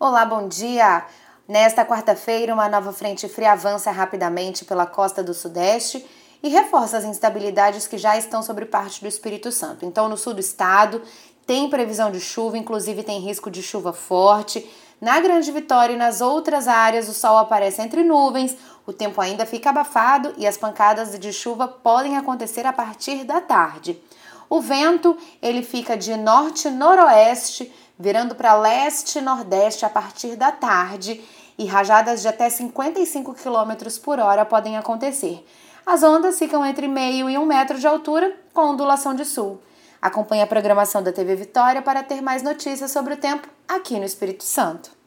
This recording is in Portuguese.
Olá, bom dia! Nesta quarta-feira, uma nova frente fria avança rapidamente pela costa do Sudeste e reforça as instabilidades que já estão sobre parte do Espírito Santo. Então, no sul do estado, tem previsão de chuva, inclusive tem risco de chuva forte. Na Grande Vitória e nas outras áreas, o sol aparece entre nuvens, o tempo ainda fica abafado e as pancadas de chuva podem acontecer a partir da tarde. O vento ele fica de norte-noroeste, virando para leste-nordeste a partir da tarde e rajadas de até 55 km por hora podem acontecer. As ondas ficam entre meio e um metro de altura, com ondulação de sul. Acompanhe a programação da TV Vitória para ter mais notícias sobre o tempo aqui no Espírito Santo.